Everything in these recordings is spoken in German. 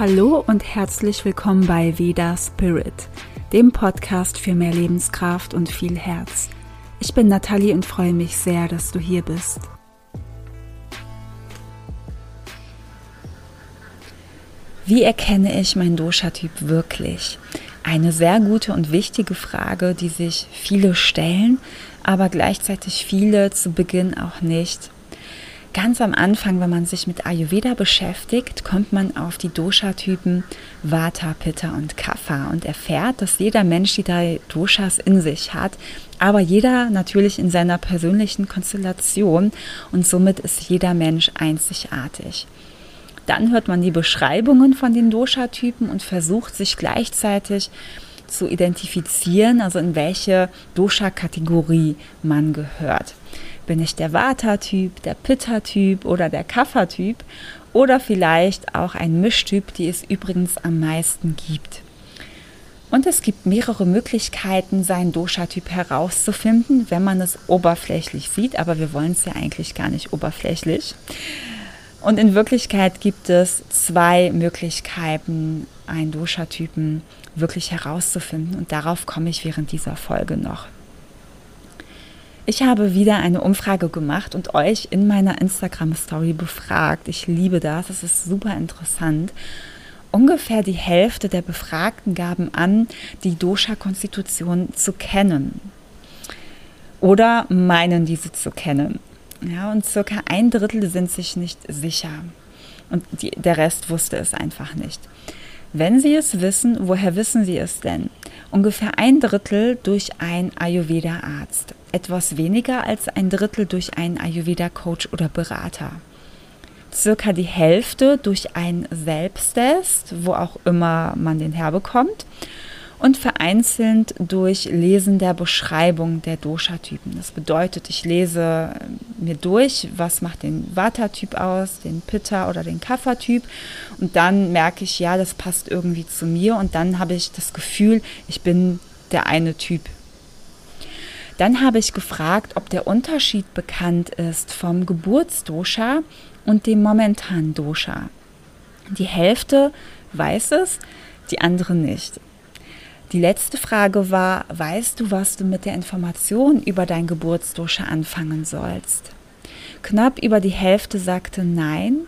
Hallo und herzlich willkommen bei Veda Spirit, dem Podcast für mehr Lebenskraft und viel Herz. Ich bin Nathalie und freue mich sehr, dass du hier bist. Wie erkenne ich meinen Dosha-Typ wirklich? Eine sehr gute und wichtige Frage, die sich viele stellen, aber gleichzeitig viele zu Beginn auch nicht. Ganz am Anfang, wenn man sich mit Ayurveda beschäftigt, kommt man auf die Dosha-Typen Vata, Pitta und Kapha und erfährt, dass jeder Mensch die drei Doshas in sich hat, aber jeder natürlich in seiner persönlichen Konstellation und somit ist jeder Mensch einzigartig. Dann hört man die Beschreibungen von den Dosha-Typen und versucht sich gleichzeitig zu identifizieren, also in welche Dosha-Kategorie man gehört. Bin ich der Vata-Typ, der Pitta-Typ oder der Kapha-Typ oder vielleicht auch ein Mischtyp, die es übrigens am meisten gibt. Und es gibt mehrere Möglichkeiten, seinen Dosha-Typ herauszufinden, wenn man es oberflächlich sieht, aber wir wollen es ja eigentlich gar nicht oberflächlich. Und in Wirklichkeit gibt es zwei Möglichkeiten, einen Dosha-Typen wirklich herauszufinden. Und darauf komme ich während dieser Folge noch. Ich habe wieder eine Umfrage gemacht und euch in meiner Instagram-Story befragt. Ich liebe das, es ist super interessant. Ungefähr die Hälfte der Befragten gaben an, die Dosha-Konstitution zu kennen oder meinen diese zu kennen. Ja, und circa ein Drittel sind sich nicht sicher. Und die, der Rest wusste es einfach nicht. Wenn Sie es wissen, woher wissen Sie es denn? Ungefähr ein Drittel durch einen Ayurveda-Arzt, etwas weniger als ein Drittel durch einen Ayurveda-Coach oder Berater. Circa die Hälfte durch einen Selbsttest, wo auch immer man den herbekommt und vereinzelt durch Lesen der Beschreibung der Dosha-Typen. Das bedeutet, ich lese mir durch, was macht den Vata-Typ aus, den Pitta oder den Kapha-Typ und dann merke ich, ja, das passt irgendwie zu mir und dann habe ich das Gefühl, ich bin der eine Typ. Dann habe ich gefragt, ob der Unterschied bekannt ist vom Geburtsdosha und dem momentanen Dosha. Die Hälfte weiß es, die andere nicht. Die letzte Frage war, weißt du, was du mit der Information über dein Geburtsdosha anfangen sollst? Knapp über die Hälfte sagte nein,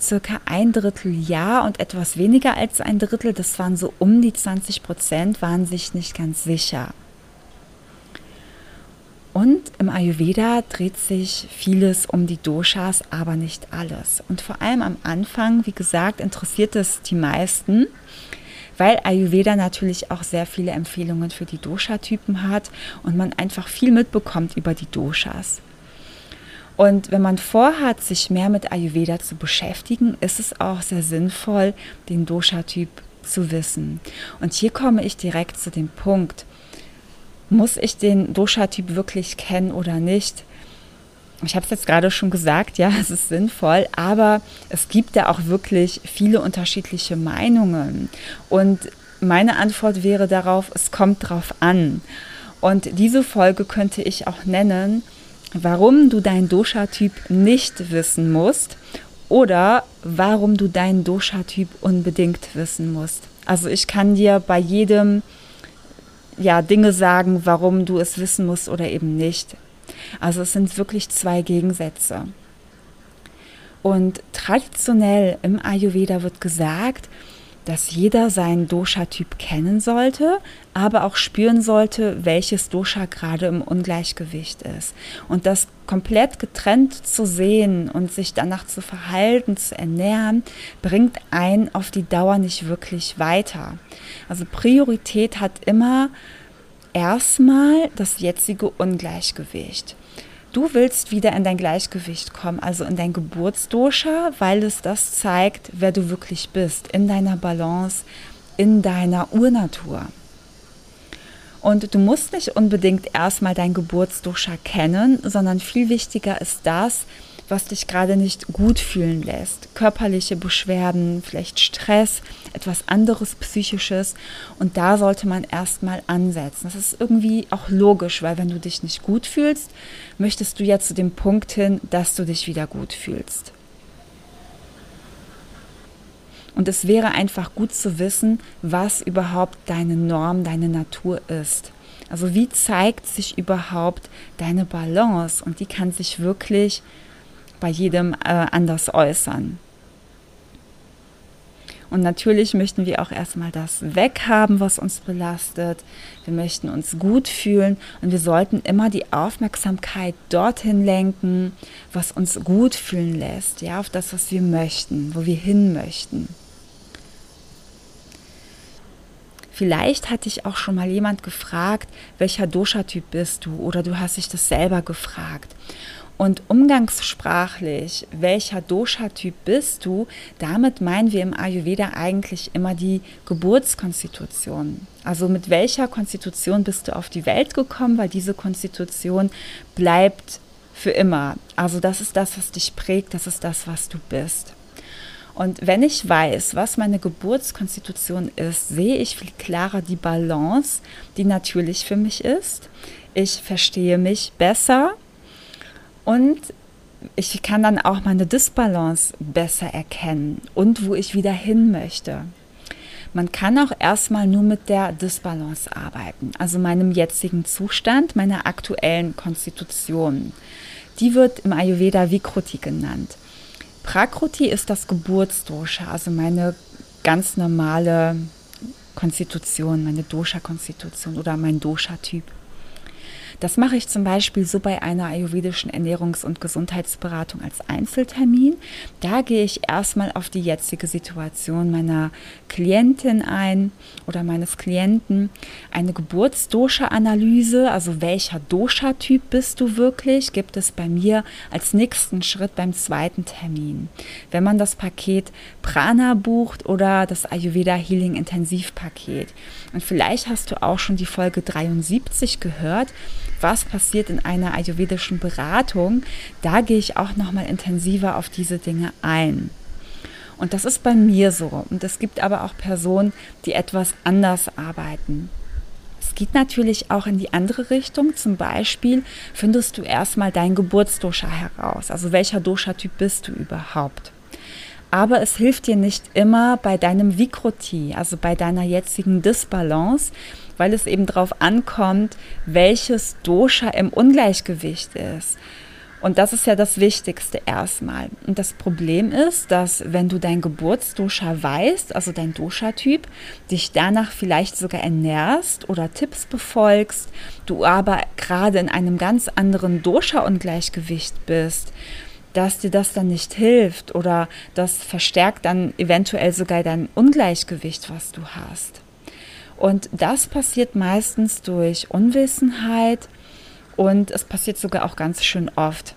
circa ein Drittel ja und etwas weniger als ein Drittel, das waren so um die 20 Prozent, waren sich nicht ganz sicher. Und im Ayurveda dreht sich vieles um die Doshas, aber nicht alles. Und vor allem am Anfang, wie gesagt, interessiert es die meisten weil Ayurveda natürlich auch sehr viele Empfehlungen für die Dosha-Typen hat und man einfach viel mitbekommt über die Doshas. Und wenn man vorhat, sich mehr mit Ayurveda zu beschäftigen, ist es auch sehr sinnvoll, den Dosha-Typ zu wissen. Und hier komme ich direkt zu dem Punkt. Muss ich den Dosha-Typ wirklich kennen oder nicht? ich habe es jetzt gerade schon gesagt, ja, es ist sinnvoll, aber es gibt ja auch wirklich viele unterschiedliche Meinungen. Und meine Antwort wäre darauf, es kommt drauf an. Und diese Folge könnte ich auch nennen, warum du deinen Dosha-Typ nicht wissen musst oder warum du deinen Dosha-Typ unbedingt wissen musst. Also ich kann dir bei jedem ja Dinge sagen, warum du es wissen musst oder eben nicht. Also es sind wirklich zwei Gegensätze. Und traditionell im Ayurveda wird gesagt, dass jeder seinen Dosha-Typ kennen sollte, aber auch spüren sollte, welches Dosha gerade im Ungleichgewicht ist. Und das komplett getrennt zu sehen und sich danach zu verhalten, zu ernähren, bringt einen auf die Dauer nicht wirklich weiter. Also Priorität hat immer erstmal das jetzige Ungleichgewicht. Du willst wieder in dein Gleichgewicht kommen, also in dein Geburtsdosha, weil es das zeigt, wer du wirklich bist, in deiner Balance, in deiner Urnatur. Und du musst nicht unbedingt erstmal dein Geburtsdosha kennen, sondern viel wichtiger ist das, was dich gerade nicht gut fühlen lässt. Körperliche Beschwerden, vielleicht Stress, etwas anderes Psychisches. Und da sollte man erstmal ansetzen. Das ist irgendwie auch logisch, weil wenn du dich nicht gut fühlst, möchtest du ja zu dem Punkt hin, dass du dich wieder gut fühlst. Und es wäre einfach gut zu wissen, was überhaupt deine Norm, deine Natur ist. Also wie zeigt sich überhaupt deine Balance? Und die kann sich wirklich bei jedem äh, anders äußern. Und natürlich möchten wir auch erstmal das weghaben, was uns belastet. Wir möchten uns gut fühlen und wir sollten immer die Aufmerksamkeit dorthin lenken, was uns gut fühlen lässt, ja, auf das, was wir möchten, wo wir hin möchten. Vielleicht hat dich auch schon mal jemand gefragt, welcher Dosha-Typ bist du oder du hast dich das selber gefragt. Und umgangssprachlich, welcher Dosha-Typ bist du, damit meinen wir im Ayurveda eigentlich immer die Geburtskonstitution. Also mit welcher Konstitution bist du auf die Welt gekommen, weil diese Konstitution bleibt für immer. Also das ist das, was dich prägt, das ist das, was du bist. Und wenn ich weiß, was meine Geburtskonstitution ist, sehe ich viel klarer die Balance, die natürlich für mich ist. Ich verstehe mich besser und ich kann dann auch meine Disbalance besser erkennen und wo ich wieder hin möchte. Man kann auch erstmal nur mit der Disbalance arbeiten, also meinem jetzigen Zustand, meiner aktuellen Konstitution. Die wird im Ayurveda Vikruti genannt. Prakruti ist das Geburtsdosha, also meine ganz normale Konstitution, meine Dosha-Konstitution oder mein Dosha-Typ. Das mache ich zum Beispiel so bei einer ayurvedischen Ernährungs- und Gesundheitsberatung als Einzeltermin. Da gehe ich erstmal auf die jetzige Situation meiner Klientin ein oder meines Klienten. Eine Geburtsdosha-Analyse, also welcher Dosha-Typ bist du wirklich, gibt es bei mir als nächsten Schritt beim zweiten Termin. Wenn man das Paket Prana bucht oder das Ayurveda Healing Intensivpaket. Und vielleicht hast du auch schon die Folge 73 gehört was passiert in einer ayurvedischen Beratung, da gehe ich auch noch mal intensiver auf diese Dinge ein. Und das ist bei mir so. Und es gibt aber auch Personen, die etwas anders arbeiten. Es geht natürlich auch in die andere Richtung. Zum Beispiel findest du erstmal dein Geburtsdosha heraus. Also welcher Dosha-Typ bist du überhaupt? Aber es hilft dir nicht immer bei deinem Vikroti, also bei deiner jetzigen Disbalance, weil es eben darauf ankommt, welches Dosha im Ungleichgewicht ist. Und das ist ja das Wichtigste erstmal. Und das Problem ist, dass wenn du dein Geburtsdosha weißt, also dein Dosha-Typ, dich danach vielleicht sogar ernährst oder Tipps befolgst, du aber gerade in einem ganz anderen Dosha-Ungleichgewicht bist, dass dir das dann nicht hilft oder das verstärkt dann eventuell sogar dein Ungleichgewicht, was du hast. Und das passiert meistens durch Unwissenheit und es passiert sogar auch ganz schön oft.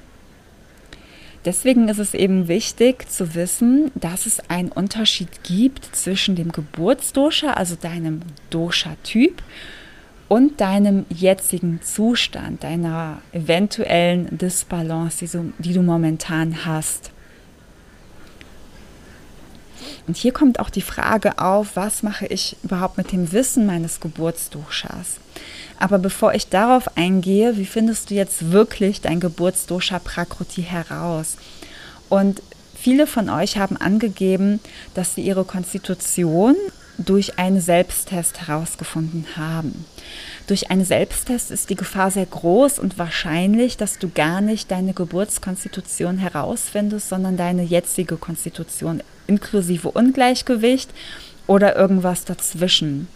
Deswegen ist es eben wichtig zu wissen, dass es einen Unterschied gibt zwischen dem Geburtsdosha, also deinem Dosha-Typ, und deinem jetzigen Zustand, deiner eventuellen Disbalance, die du, die du momentan hast. Und hier kommt auch die Frage auf, was mache ich überhaupt mit dem Wissen meines Geburtsdoshas? Aber bevor ich darauf eingehe, wie findest du jetzt wirklich dein Geburtsdosha Prakruti heraus? Und viele von euch haben angegeben, dass sie ihre Konstitution durch einen Selbsttest herausgefunden haben. Durch einen Selbsttest ist die Gefahr sehr groß und wahrscheinlich, dass du gar nicht deine Geburtskonstitution herausfindest, sondern deine jetzige Konstitution inklusive Ungleichgewicht oder irgendwas dazwischen.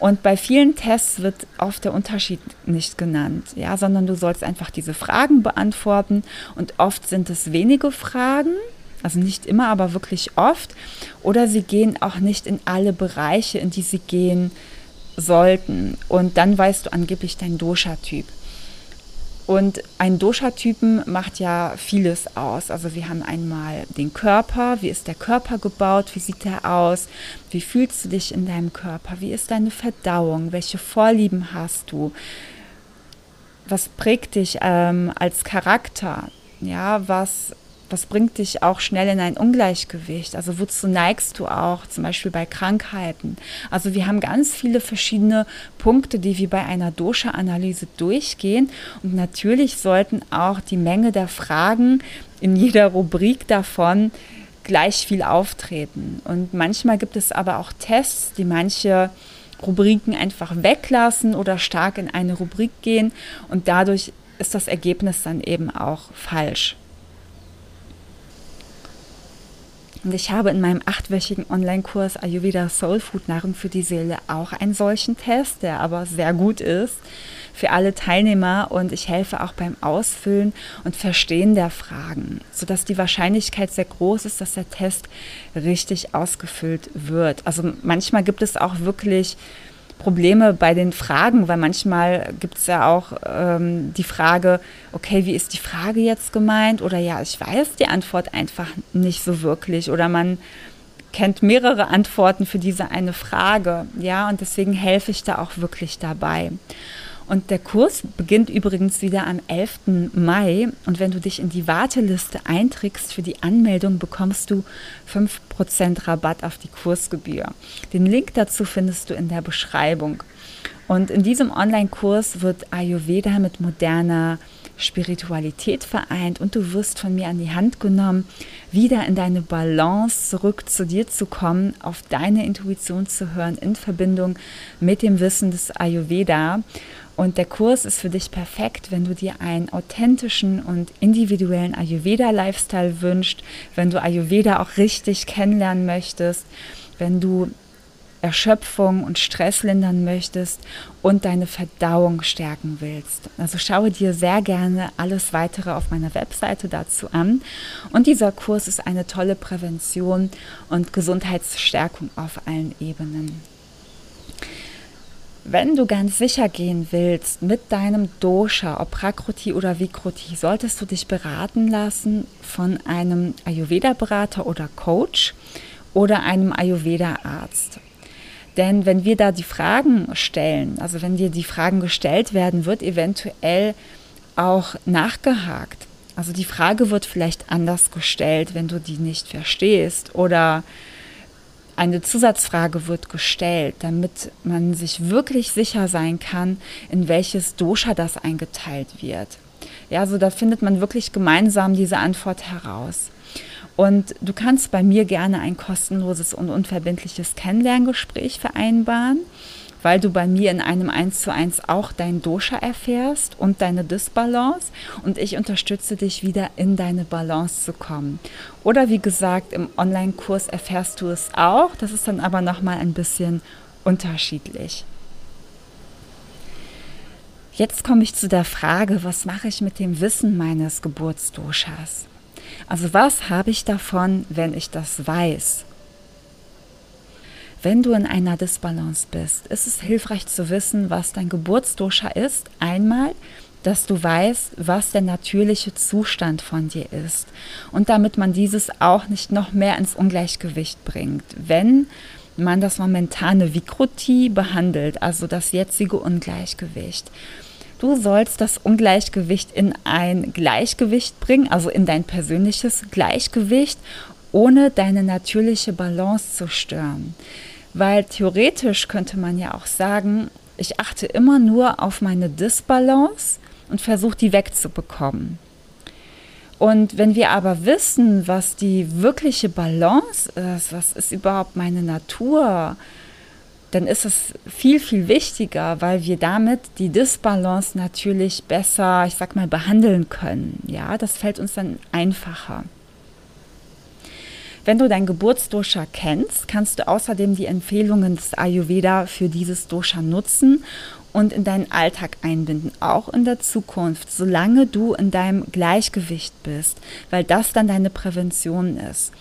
Und bei vielen Tests wird oft der Unterschied nicht genannt, ja, sondern du sollst einfach diese Fragen beantworten und oft sind es wenige Fragen, also nicht immer, aber wirklich oft, oder sie gehen auch nicht in alle Bereiche, in die sie gehen sollten. Und dann weißt du angeblich deinen Dosha-Typ. Und ein Dosha-Typen macht ja vieles aus. Also wir haben einmal den Körper, wie ist der Körper gebaut, wie sieht der aus, wie fühlst du dich in deinem Körper, wie ist deine Verdauung, welche Vorlieben hast du, was prägt dich ähm, als Charakter, ja, was was bringt dich auch schnell in ein Ungleichgewicht? Also wozu neigst du auch, zum Beispiel bei Krankheiten? Also wir haben ganz viele verschiedene Punkte, die wir bei einer Dosha-Analyse durchgehen. Und natürlich sollten auch die Menge der Fragen in jeder Rubrik davon gleich viel auftreten. Und manchmal gibt es aber auch Tests, die manche Rubriken einfach weglassen oder stark in eine Rubrik gehen und dadurch ist das Ergebnis dann eben auch falsch. Und ich habe in meinem achtwöchigen Online-Kurs Ayurveda Soul Food Nahrung für die Seele auch einen solchen Test, der aber sehr gut ist für alle Teilnehmer und ich helfe auch beim Ausfüllen und Verstehen der Fragen, sodass die Wahrscheinlichkeit sehr groß ist, dass der Test richtig ausgefüllt wird. Also manchmal gibt es auch wirklich Probleme bei den Fragen, weil manchmal gibt es ja auch ähm, die Frage, okay, wie ist die Frage jetzt gemeint? Oder ja, ich weiß die Antwort einfach nicht so wirklich. Oder man kennt mehrere Antworten für diese eine Frage. Ja, und deswegen helfe ich da auch wirklich dabei. Und der Kurs beginnt übrigens wieder am 11. Mai. Und wenn du dich in die Warteliste einträgst für die Anmeldung, bekommst du 5% Rabatt auf die Kursgebühr. Den Link dazu findest du in der Beschreibung. Und in diesem Online-Kurs wird Ayurveda mit moderner Spiritualität vereint und du wirst von mir an die Hand genommen, wieder in deine Balance zurück zu dir zu kommen, auf deine Intuition zu hören in Verbindung mit dem Wissen des Ayurveda. Und der Kurs ist für dich perfekt, wenn du dir einen authentischen und individuellen Ayurveda-Lifestyle wünschst, wenn du Ayurveda auch richtig kennenlernen möchtest, wenn du Erschöpfung und Stress lindern möchtest und deine Verdauung stärken willst. Also schaue dir sehr gerne alles weitere auf meiner Webseite dazu an. Und dieser Kurs ist eine tolle Prävention und Gesundheitsstärkung auf allen Ebenen. Wenn du ganz sicher gehen willst mit deinem Dosha, ob Prakruti oder Vikruti, solltest du dich beraten lassen von einem Ayurveda-Berater oder Coach oder einem Ayurveda-Arzt. Denn wenn wir da die Fragen stellen, also wenn dir die Fragen gestellt werden, wird eventuell auch nachgehakt. Also die Frage wird vielleicht anders gestellt, wenn du die nicht verstehst oder eine Zusatzfrage wird gestellt, damit man sich wirklich sicher sein kann, in welches Dosha das eingeteilt wird. Ja, also da findet man wirklich gemeinsam diese Antwort heraus. Und du kannst bei mir gerne ein kostenloses und unverbindliches Kennenlerngespräch vereinbaren weil du bei mir in einem 1 zu 1 auch dein Dosha erfährst und deine Disbalance und ich unterstütze dich wieder in deine Balance zu kommen. Oder wie gesagt, im Online-Kurs erfährst du es auch, das ist dann aber nochmal ein bisschen unterschiedlich. Jetzt komme ich zu der Frage, was mache ich mit dem Wissen meines Geburtsdoshas? Also was habe ich davon, wenn ich das weiß? Wenn du in einer Disbalance bist, ist es hilfreich zu wissen, was dein Geburtsdosha ist. Einmal, dass du weißt, was der natürliche Zustand von dir ist. Und damit man dieses auch nicht noch mehr ins Ungleichgewicht bringt. Wenn man das momentane Vikruti behandelt, also das jetzige Ungleichgewicht. Du sollst das Ungleichgewicht in ein Gleichgewicht bringen, also in dein persönliches Gleichgewicht, ohne deine natürliche Balance zu stören. Weil theoretisch könnte man ja auch sagen, ich achte immer nur auf meine Disbalance und versuche die wegzubekommen. Und wenn wir aber wissen, was die wirkliche Balance ist, was ist überhaupt meine Natur, dann ist es viel, viel wichtiger, weil wir damit die Disbalance natürlich besser, ich sag mal, behandeln können. Ja, das fällt uns dann einfacher. Wenn du dein Geburtsdosha kennst, kannst du außerdem die Empfehlungen des Ayurveda für dieses Dosha nutzen und in deinen Alltag einbinden, auch in der Zukunft, solange du in deinem Gleichgewicht bist, weil das dann deine Prävention ist.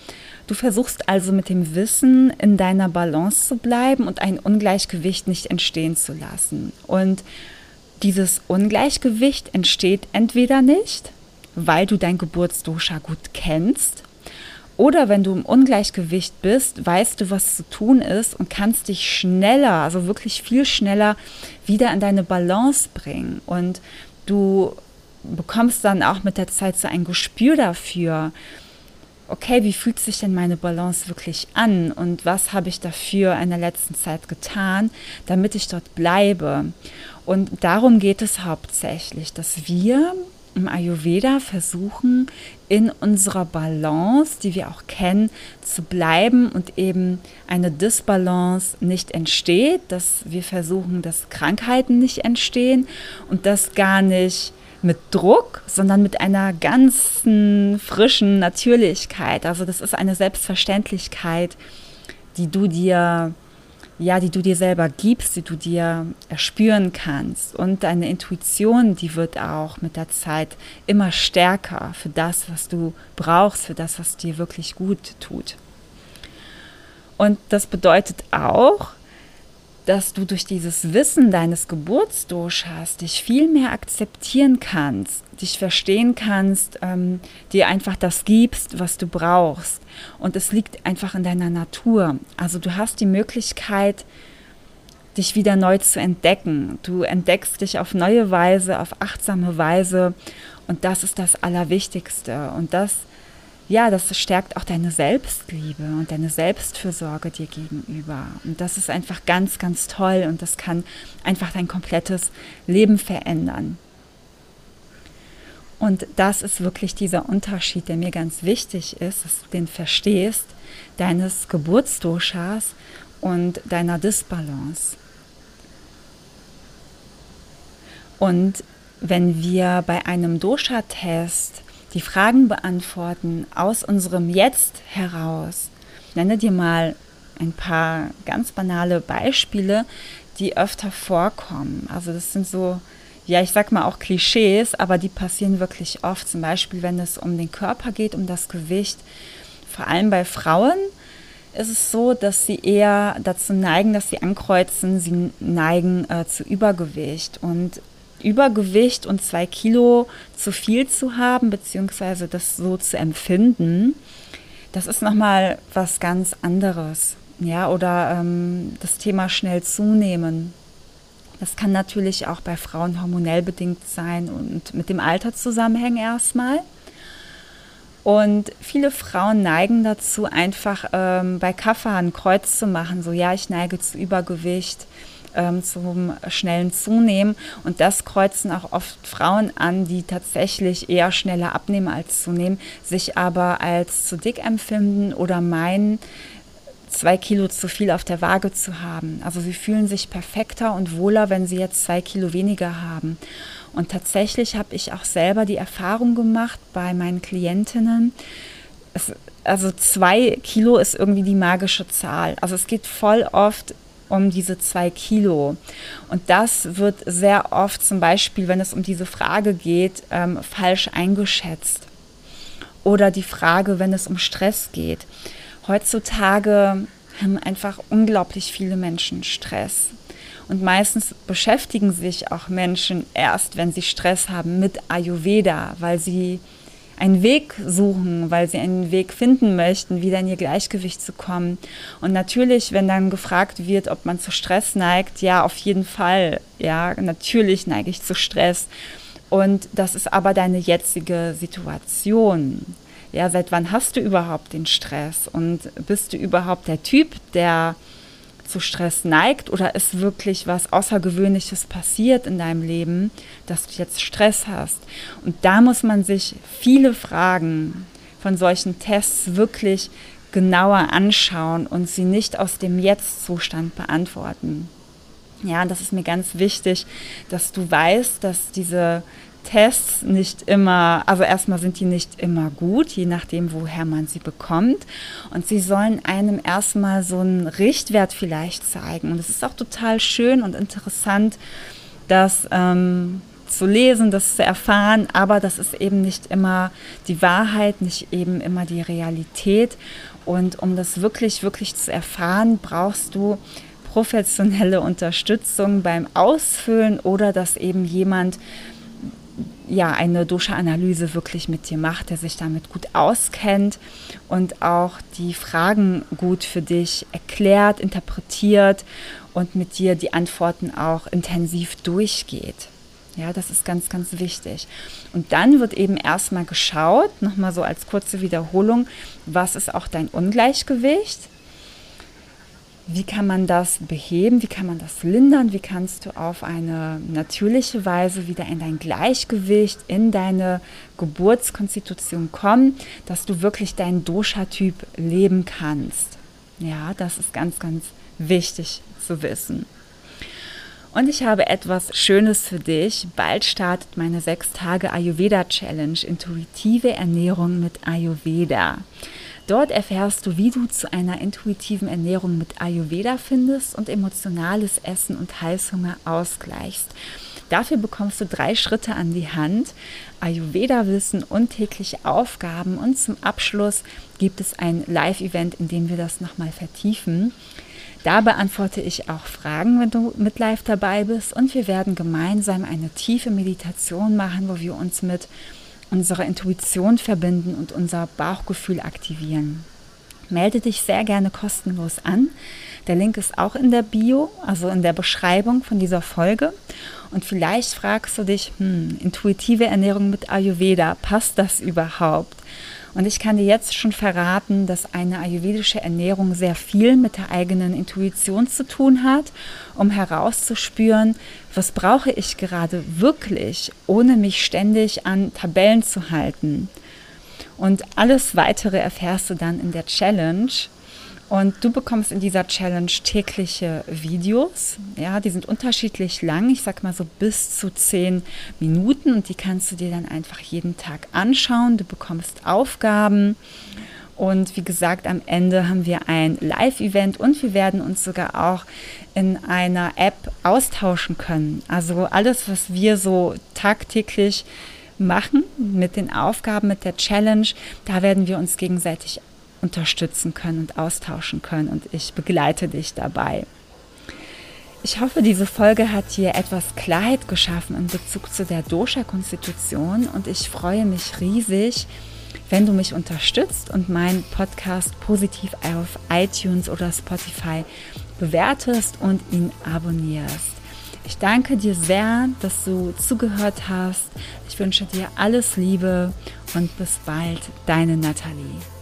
Du versuchst also mit dem Wissen in deiner Balance zu bleiben und ein Ungleichgewicht nicht entstehen zu lassen. Und dieses Ungleichgewicht entsteht entweder nicht, weil du dein Geburtsdosha gut kennst oder wenn du im Ungleichgewicht bist, weißt du, was zu tun ist und kannst dich schneller, also wirklich viel schneller wieder in deine Balance bringen. Und du bekommst dann auch mit der Zeit so ein Gespür dafür, okay, wie fühlt sich denn meine Balance wirklich an und was habe ich dafür in der letzten Zeit getan, damit ich dort bleibe. Und darum geht es hauptsächlich, dass wir im Ayurveda versuchen, in unserer Balance, die wir auch kennen, zu bleiben und eben eine Disbalance nicht entsteht, dass wir versuchen, dass Krankheiten nicht entstehen und das gar nicht mit Druck, sondern mit einer ganzen frischen Natürlichkeit. Also das ist eine Selbstverständlichkeit, die du dir ja, die du dir selber gibst, die du dir erspüren kannst. Und deine Intuition, die wird auch mit der Zeit immer stärker für das, was du brauchst, für das, was dir wirklich gut tut. Und das bedeutet auch, dass du durch dieses Wissen deines Geburtsdoshas dich viel mehr akzeptieren kannst, dich verstehen kannst, ähm, dir einfach das gibst, was du brauchst. Und es liegt einfach in deiner Natur. Also du hast die Möglichkeit, dich wieder neu zu entdecken. Du entdeckst dich auf neue Weise, auf achtsame Weise. Und das ist das Allerwichtigste. Und das ja, das stärkt auch deine Selbstliebe und deine Selbstfürsorge dir gegenüber. Und das ist einfach ganz, ganz toll und das kann einfach dein komplettes Leben verändern. Und das ist wirklich dieser Unterschied, der mir ganz wichtig ist, dass du den verstehst, deines Geburtsdoshas und deiner Disbalance. Und wenn wir bei einem Dosha-Test die Fragen beantworten aus unserem Jetzt heraus. Ich nenne dir mal ein paar ganz banale Beispiele, die öfter vorkommen. Also das sind so, ja, ich sag mal auch Klischees, aber die passieren wirklich oft. Zum Beispiel, wenn es um den Körper geht, um das Gewicht. Vor allem bei Frauen ist es so, dass sie eher dazu neigen, dass sie ankreuzen, sie neigen äh, zu Übergewicht. Und Übergewicht und zwei Kilo zu viel zu haben, beziehungsweise das so zu empfinden, das ist nochmal was ganz anderes. Ja, oder ähm, das Thema schnell zunehmen. Das kann natürlich auch bei Frauen hormonell bedingt sein und mit dem Alter zusammenhängen erstmal. Und viele Frauen neigen dazu, einfach ähm, bei Kaffer ein Kreuz zu machen. So, ja, ich neige zu Übergewicht ähm, zum schnellen Zunehmen. Und das kreuzen auch oft Frauen an, die tatsächlich eher schneller abnehmen als zunehmen, sich aber als zu dick empfinden oder meinen, zwei Kilo zu viel auf der Waage zu haben. Also sie fühlen sich perfekter und wohler, wenn sie jetzt zwei Kilo weniger haben. Und tatsächlich habe ich auch selber die Erfahrung gemacht bei meinen Klientinnen, es, also zwei Kilo ist irgendwie die magische Zahl. Also es geht voll oft um diese zwei Kilo. Und das wird sehr oft zum Beispiel, wenn es um diese Frage geht, ähm, falsch eingeschätzt. Oder die Frage, wenn es um Stress geht. Heutzutage haben einfach unglaublich viele Menschen Stress. Und meistens beschäftigen sich auch Menschen erst, wenn sie Stress haben, mit Ayurveda, weil sie einen Weg suchen, weil sie einen Weg finden möchten, wieder in ihr Gleichgewicht zu kommen. Und natürlich, wenn dann gefragt wird, ob man zu Stress neigt, ja, auf jeden Fall. Ja, natürlich neige ich zu Stress. Und das ist aber deine jetzige Situation. Ja, seit wann hast du überhaupt den Stress? Und bist du überhaupt der Typ, der zu Stress neigt oder ist wirklich was Außergewöhnliches passiert in deinem Leben, dass du jetzt Stress hast. Und da muss man sich viele Fragen von solchen Tests wirklich genauer anschauen und sie nicht aus dem Jetzt-Zustand beantworten. Ja, das ist mir ganz wichtig, dass du weißt, dass diese Tests nicht immer, also erstmal sind die nicht immer gut, je nachdem, woher man sie bekommt. Und sie sollen einem erstmal so einen Richtwert vielleicht zeigen. Und es ist auch total schön und interessant, das ähm, zu lesen, das zu erfahren, aber das ist eben nicht immer die Wahrheit, nicht eben immer die Realität. Und um das wirklich, wirklich zu erfahren, brauchst du professionelle Unterstützung beim Ausfüllen oder dass eben jemand ja, eine Dosha-Analyse wirklich mit dir macht, der sich damit gut auskennt und auch die Fragen gut für dich erklärt, interpretiert und mit dir die Antworten auch intensiv durchgeht. Ja, das ist ganz, ganz wichtig. Und dann wird eben erstmal geschaut, nochmal so als kurze Wiederholung, was ist auch dein Ungleichgewicht? Wie kann man das beheben, wie kann man das lindern, wie kannst du auf eine natürliche Weise wieder in dein Gleichgewicht, in deine Geburtskonstitution kommen, dass du wirklich deinen Dosha-Typ leben kannst. Ja, das ist ganz, ganz wichtig zu wissen. Und ich habe etwas Schönes für dich. Bald startet meine 6 Tage Ayurveda Challenge, intuitive Ernährung mit Ayurveda. Dort erfährst du, wie du zu einer intuitiven Ernährung mit Ayurveda findest und emotionales Essen und Heißhunger ausgleichst. Dafür bekommst du drei Schritte an die Hand, Ayurveda-Wissen und tägliche Aufgaben und zum Abschluss gibt es ein Live-Event, in dem wir das nochmal vertiefen. Da beantworte ich auch Fragen, wenn du mit live dabei bist. Und wir werden gemeinsam eine tiefe Meditation machen, wo wir uns mit unserer Intuition verbinden und unser Bauchgefühl aktivieren. Melde dich sehr gerne kostenlos an. Der Link ist auch in der Bio, also in der Beschreibung von dieser Folge. Und vielleicht fragst du dich, hm, intuitive Ernährung mit Ayurveda, passt das überhaupt? Und ich kann dir jetzt schon verraten, dass eine ayurvedische Ernährung sehr viel mit der eigenen Intuition zu tun hat, um herauszuspüren, was brauche ich gerade wirklich, ohne mich ständig an Tabellen zu halten. Und alles weitere erfährst du dann in der Challenge. Und du bekommst in dieser Challenge tägliche Videos. Ja, die sind unterschiedlich lang. Ich sag mal so bis zu zehn Minuten und die kannst du dir dann einfach jeden Tag anschauen. Du bekommst Aufgaben. Und wie gesagt, am Ende haben wir ein Live-Event und wir werden uns sogar auch in einer App austauschen können. Also alles, was wir so tagtäglich machen mit den Aufgaben, mit der Challenge, da werden wir uns gegenseitig unterstützen können und austauschen können und ich begleite dich dabei. Ich hoffe, diese Folge hat dir etwas Klarheit geschaffen in Bezug zu der Dosha-Konstitution und ich freue mich riesig, wenn du mich unterstützt und meinen Podcast positiv auf iTunes oder Spotify bewertest und ihn abonnierst. Ich danke dir sehr, dass du zugehört hast. Ich wünsche dir alles Liebe und bis bald, deine Nathalie.